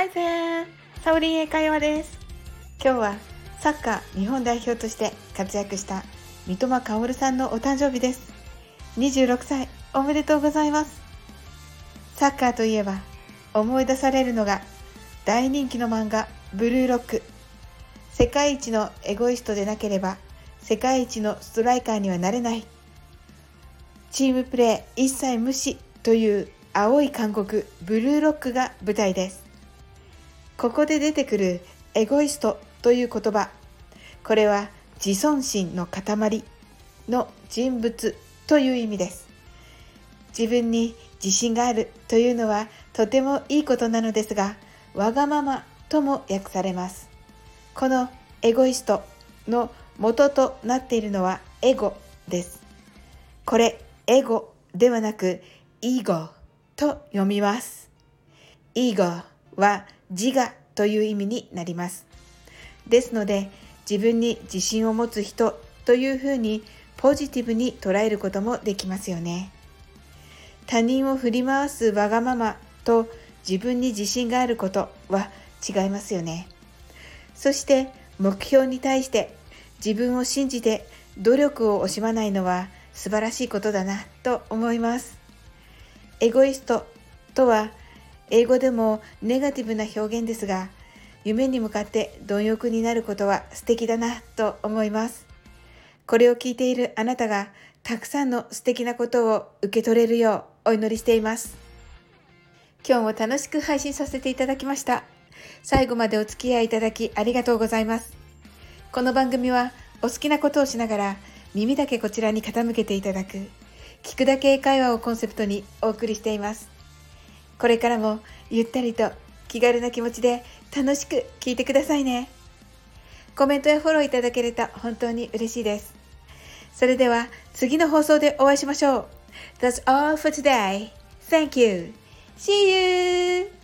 Hi there! サオリン英会話です。今日はサッカー日本代表として活躍した三笘薫さんのお誕生日です。26歳おめでとうございます。サッカーといえば思い出されるのが大人気の漫画ブルーロック。世界一のエゴイストでなければ世界一のストライカーにはなれない。チームプレー一切無視という青い韓国ブルーロックが舞台です。ここで出てくるエゴイストという言葉。これは自尊心の塊の人物という意味です。自分に自信があるというのはとてもいいことなのですが、わがままとも訳されます。このエゴイストの元となっているのはエゴです。これ、エゴではなく、イーゴと読みます。イーゴは自我という意味になります。ですので、自分に自信を持つ人というふうにポジティブに捉えることもできますよね。他人を振り回すわがままと自分に自信があることは違いますよね。そして目標に対して自分を信じて努力を惜しまないのは素晴らしいことだなと思います。エゴイストとは英語でもネガティブな表現ですが夢に向かって貪欲になることは素敵だなと思います。これを聞いているあなたがたくさんの素敵なことを受け取れるようお祈りしています。今日も楽しく配信させていただきました。最後までお付き合いいただきありがとうございます。この番組はお好きなことをしながら耳だけこちらに傾けていただく聞くだけ英会話をコンセプトにお送りしています。これからもゆったりと気軽な気持ちで楽しく聴いてくださいね。コメントやフォローいただけると本当に嬉しいです。それでは次の放送でお会いしましょう。That's all for today. Thank you. See you!